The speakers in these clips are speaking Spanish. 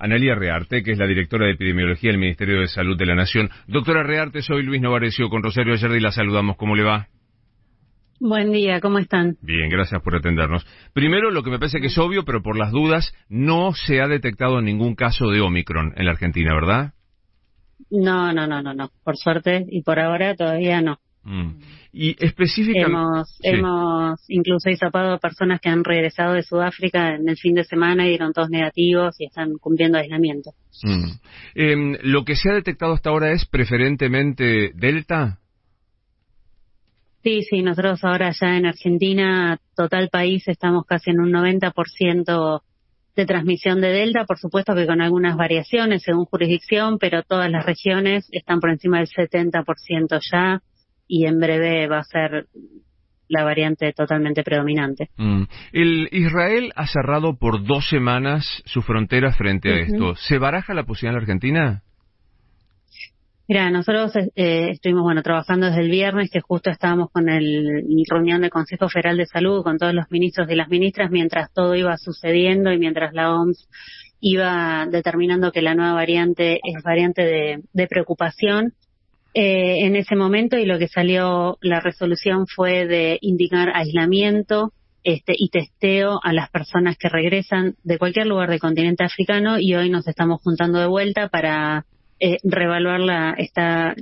Analia Rearte, que es la directora de epidemiología del Ministerio de Salud de la Nación. Doctora Rearte, soy Luis Novarecio con Rosario Ayerdi, la saludamos. ¿Cómo le va? Buen día, ¿cómo están? Bien, gracias por atendernos. Primero, lo que me parece que es obvio, pero por las dudas, no se ha detectado ningún caso de Omicron en la Argentina, ¿verdad? No, no, no, no, no. Por suerte y por ahora todavía no. Mm. Y específicamente... Hemos, hemos incluso hisopado a personas que han regresado de Sudáfrica en el fin de semana y dieron todos negativos y están cumpliendo aislamiento. Mm. Em, ¿Lo que se ha detectado hasta ahora es preferentemente Delta? Sí, sí, nosotros ahora ya en Argentina, total país, estamos casi en un 90% de transmisión de Delta, por supuesto que con algunas variaciones según jurisdicción, pero todas las regiones están por encima del 70% ya y en breve va a ser la variante totalmente predominante. Mm. El Israel ha cerrado por dos semanas su frontera frente a esto. ¿Se baraja la posibilidad en la Argentina? Mira, nosotros eh, estuvimos bueno trabajando desde el viernes, que justo estábamos con el, reunión del Consejo Federal de Salud con todos los ministros y las ministras mientras todo iba sucediendo y mientras la OMS iba determinando que la nueva variante es variante de, preocupación. Eh, en ese momento y lo que salió la resolución fue de indicar aislamiento este, y testeo a las personas que regresan de cualquier lugar del continente africano y hoy nos estamos juntando de vuelta para eh, reevaluarla está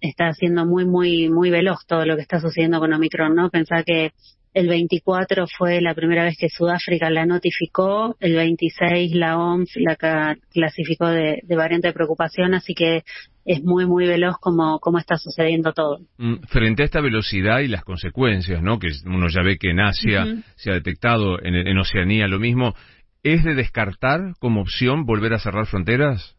está siendo muy muy muy veloz todo lo que está sucediendo con Omicron, ¿no? Pensar que el 24 fue la primera vez que Sudáfrica la notificó, el 26 la OMS la clasificó de, variante de preocupación, así que es muy, muy veloz como, como está sucediendo todo. Mm, frente a esta velocidad y las consecuencias, ¿no? Que uno ya ve que en Asia se ha detectado, en, en Oceanía lo mismo, ¿es de descartar como opción volver a cerrar fronteras?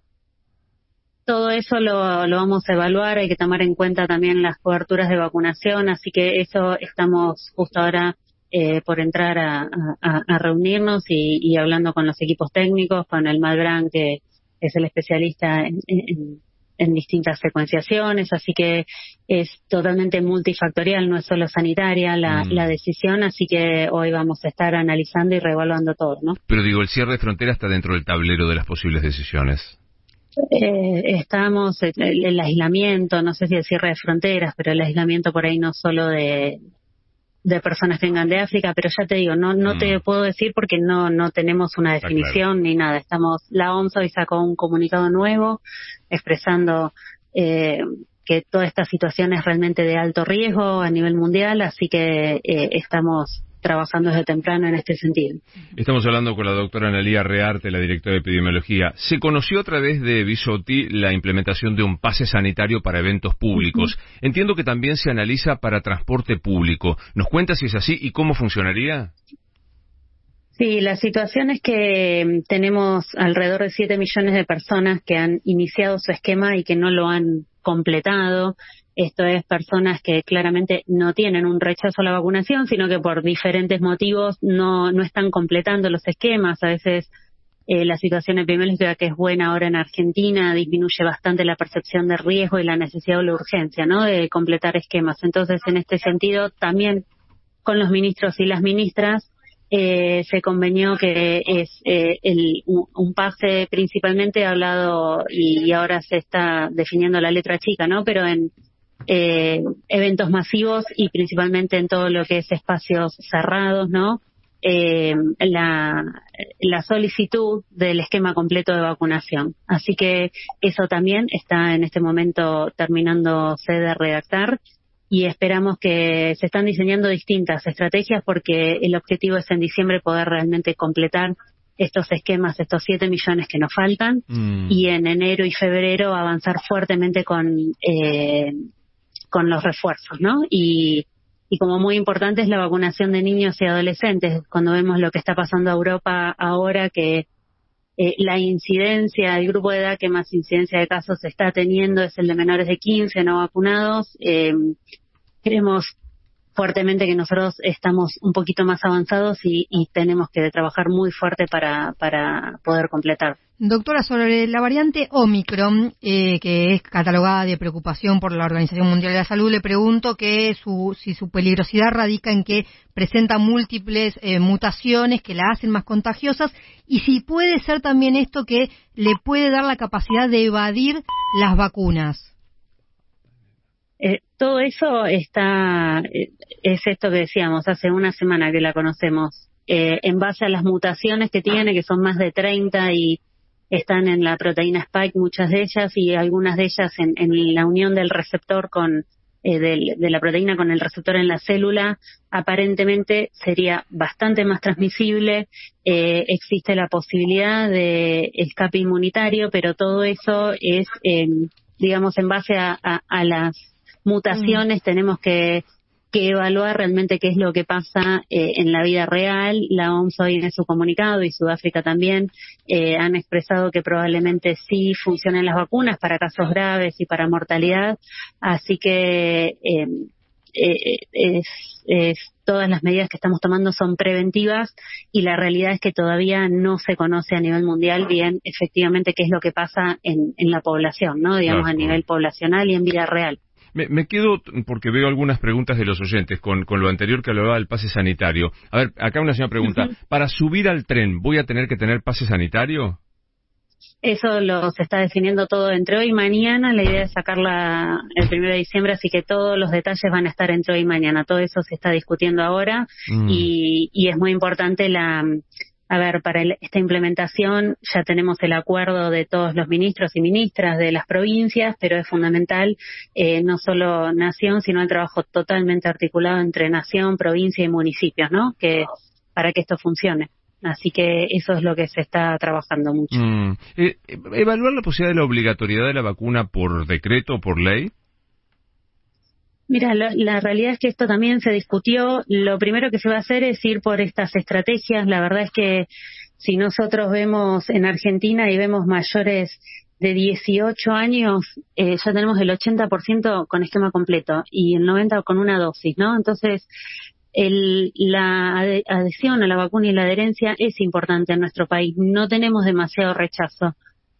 Todo eso lo, lo vamos a evaluar, hay que tomar en cuenta también las coberturas de vacunación, así que eso estamos justo ahora eh, por entrar a, a, reunirnos y, y, hablando con los equipos técnicos, con el Malbrán, que es el especialista en, en, en, distintas secuenciaciones, así que es totalmente multifactorial, no es solo sanitaria la, mm. la, decisión, así que hoy vamos a estar analizando y reevaluando todo, ¿no? Pero digo, el cierre de frontera está dentro del tablero de las posibles decisiones. Eh, estamos, el, el, aislamiento, no sé si el cierre de fronteras, pero el aislamiento por ahí no solo de, de personas que vengan de África, pero ya te digo, no no te mm. puedo decir porque no no tenemos una definición ni nada. Estamos, la OMS hoy sacó un comunicado nuevo expresando eh, que toda esta situación es realmente de alto riesgo a nivel mundial, así que eh, estamos trabajando desde temprano en este sentido. Estamos hablando con la doctora Analía Rearte, la directora de epidemiología. Se conoció a través de Bisotti la implementación de un pase sanitario para eventos públicos. Entiendo que también se analiza para transporte público. ¿Nos cuenta si es así y cómo funcionaría? Sí, la situación es que mm, tenemos alrededor de 7 millones de personas que han iniciado su esquema y que no lo han completado. Esto es personas que claramente no tienen un rechazo a la vacunación, sino que por diferentes motivos no, no están completando los esquemas. A veces eh, la situación epidemiológica que es buena ahora en Argentina disminuye bastante la percepción de riesgo y la necesidad o la urgencia, ¿no? De completar esquemas. Entonces, en este sentido, también con los ministros y las ministras eh, se convenió que es eh, el, un, pase principalmente hablado y, ahora se está definiendo la letra chica, ¿no? Pero en eh, eventos masivos y principalmente en todo lo que es espacios cerrados, ¿no? Eh, la, la solicitud del esquema completo de vacunación. Así que eso también está en este momento terminándose de redactar y esperamos que se están diseñando distintas estrategias porque el objetivo es en diciembre poder realmente completar estos esquemas, estos 7 millones que nos faltan, mm. y en enero y febrero avanzar fuertemente con eh, con los refuerzos, ¿no? Y, como muy importante es la vacunación de niños y adolescentes. Cuando vemos lo que está pasando a Europa ahora, que eh, la incidencia, el grupo de edad que más incidencia de casos está teniendo es el de menores de 15 no vacunados. Eh, queremos fuertemente que nosotros estamos un poquito más avanzados y, tenemos que trabajar muy fuerte para, para poder completar. Doctora, sobre la variante Omicron, eh, que es catalogada de preocupación por la Organización Mundial de la Salud, le pregunto que su, si su peligrosidad radica en que presenta múltiples eh, mutaciones que la hacen más contagiosas y si puede ser también esto que le puede dar la capacidad de evadir las vacunas. Eh, todo eso está, eh, es esto que decíamos, hace una semana que la conocemos, eh, en base a las mutaciones que tiene, que son más de 30 y están en la proteína Spike, muchas de ellas, y algunas de ellas en, la unión del receptor con, de, la proteína con el receptor en la célula, aparentemente sería bastante más transmisible. existe la posibilidad de escape inmunitario, pero todo eso es, digamos, en base a, a las mutaciones, tenemos que, que, evaluar realmente qué es lo que pasa eh, en la vida real. La OMS hoy en su comunicado y Sudáfrica también eh, han expresado que probablemente sí funcionen las vacunas para casos graves y para mortalidad. Así que eh, es, es, todas las medidas que estamos tomando son preventivas y la realidad es que todavía no se conoce a nivel mundial bien efectivamente qué es lo que pasa en, en la población, ¿no? Digamos a nivel poblacional y en vida real. Me, quedo, porque veo algunas preguntas de los oyentes con, con, lo anterior que hablaba del pase sanitario. A ver, acá una señora pregunta, ¿para subir al tren voy a tener que tener pase sanitario? Eso lo se está definiendo todo entre hoy y mañana. La idea es sacarla el 1 de diciembre, así que todos los detalles van a estar entre hoy y mañana. Todo eso se está discutiendo ahora mm. y, y es muy importante la, a ver, para esta implementación ya tenemos el acuerdo de todos los ministros y ministras de las provincias, pero es fundamental eh, no solo nación, sino el trabajo totalmente articulado entre nación, provincia y municipios, ¿no? Que para que esto funcione. Así que eso es lo que se está trabajando mucho. Mm. Eh, ¿Evaluar la posibilidad de la obligatoriedad de la vacuna por decreto o por ley? Mira, la, realidad es que esto también se discutió. Lo primero que se va a hacer es ir por estas estrategias. La verdad es que si nosotros vemos en Argentina y vemos mayores de 18 años, eh, ya tenemos el 80% con esquema completo y el 90% con una dosis, ¿no? Entonces, el, la adhesión a la vacuna y la adherencia es importante en nuestro país. No tenemos demasiado rechazo.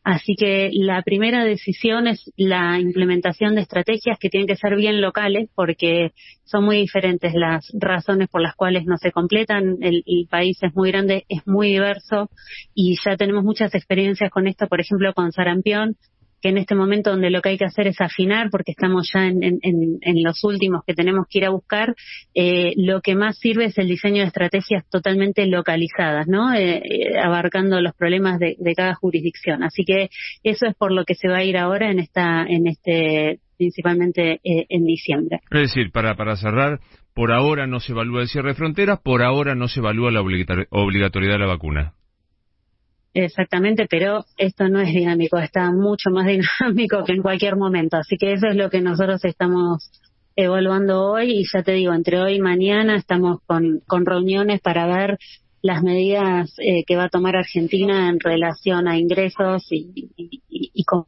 Así que la primera decisión es la implementación de estrategias que tienen que ser bien locales porque son muy diferentes las razones por las cuales no se completan. El, país es muy grande, es muy diverso y ya tenemos muchas experiencias con esto, por ejemplo, con sarampión que en este momento donde lo que hay que hacer es afinar, porque estamos ya en, en, los últimos que tenemos que ir a buscar, eh, lo que más sirve es el diseño de estrategias totalmente localizadas, ¿no? Eh, eh, abarcando los problemas de, cada jurisdicción. Así que eso es por lo que se va a ir ahora en esta, en este, principalmente en diciembre. Es decir, para, para cerrar, por ahora no se evalúa el cierre de fronteras, por ahora no se evalúa la obligatoriedad de la vacuna. Exactamente, pero esto no es dinámico, está mucho más dinámico que en cualquier momento. Así que eso es lo que nosotros estamos evaluando hoy y ya te digo, entre hoy y mañana estamos con, con reuniones para ver las medidas eh, que va a tomar Argentina en relación a ingresos y, y, y, con...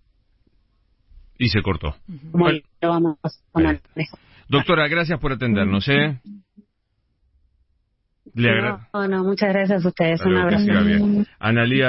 Y se cortó. ¿Cómo lo vamos a poner? Doctora, gracias por atendernos. ¿eh? Le no, no, muchas gracias a ustedes. Un abrazo. Analía